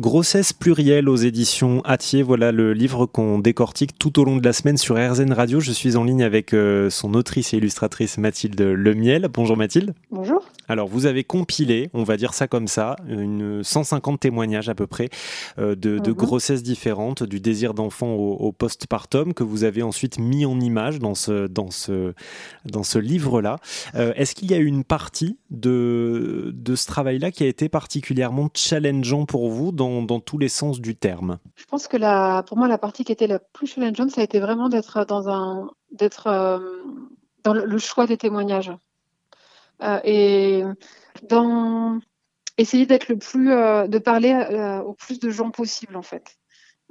Grossesse plurielle aux éditions Atier, voilà le livre qu'on décortique tout au long de la semaine sur RZN Radio. Je suis en ligne avec euh, son autrice et illustratrice Mathilde Lemiel. Bonjour Mathilde. Bonjour. Alors vous avez compilé, on va dire ça comme ça, une 150 témoignages à peu près euh, de, de, mhm. grossesses différentes, du désir d'enfant au, postpartum que vous avez ensuite mis en image dans ce, dans ce, dans ce livre-là. Euh, est-ce qu'il y a eu une partie de, de ce travail-là qui a été particulièrement challengeant pour vous dans, dans tous les sens du terme Je pense que pour moi la partie qui était la plus challengeante, ça a été vraiment d'être dans un d'être euh, dans le choix des témoignages. Euh, et dans essayer d'être le plus, euh, de parler au plus de gens possible en fait.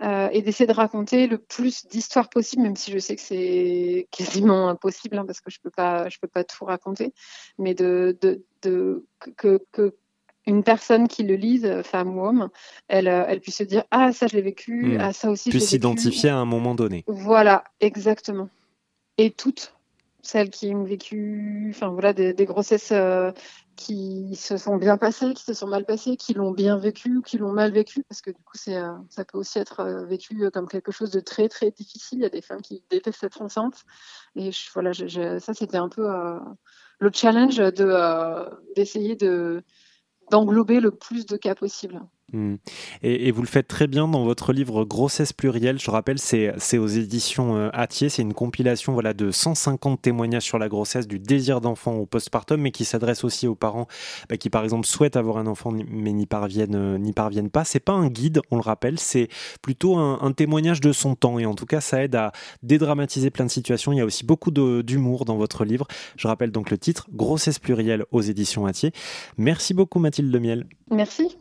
et d'essayer de raconter le plus d'histoires possible, même si je sais que c'est quasiment impossible hein, parce que je peux peux pas tout raconter, mais de, de, que une personne qui le lise, femme ou homme, elle, elle puisse se dire ah ça je l'ai vécu, hmm. ah ça aussi. Puisse s'identifier à un moment donné. Voilà, exactement. Et toutes, celles qui ont vécu, enfin voilà, des, grossesses euh, qui se sont bien passées, qui se sont mal passées, qui l'ont bien vécu ou qui l'ont mal vécu, parce que du coup, c'est, euh, ça peut aussi être euh, vécu comme quelque chose de très très difficile. Il y a des femmes qui détestent être enceintes, et voilà, ça c'était un peu le challenge de d'essayer de d'englober le plus de cas possible. Hmm. Et, vous le faites très bien dans votre livre Grossesse plurielle. Je rappelle, c'est aux éditions euh, Atier. C'est une compilation voilà, de 150 témoignages sur la grossesse, du désir d'enfant au postpartum, mais qui s'adresse aussi aux parents bah, qui, par exemple, souhaitent avoir un enfant mais n'y parviennent, euh, n'y parviennent pas. C'est pas un guide, on le rappelle, c'est plutôt un, témoignage de son temps. Et en tout cas, ça aide à dédramatiser plein de situations. Il y a aussi beaucoup d'humour dans votre livre. Je rappelle donc le titre Grossesse plurielle aux éditions Atier. Merci beaucoup, Mathilde Miel. Merci.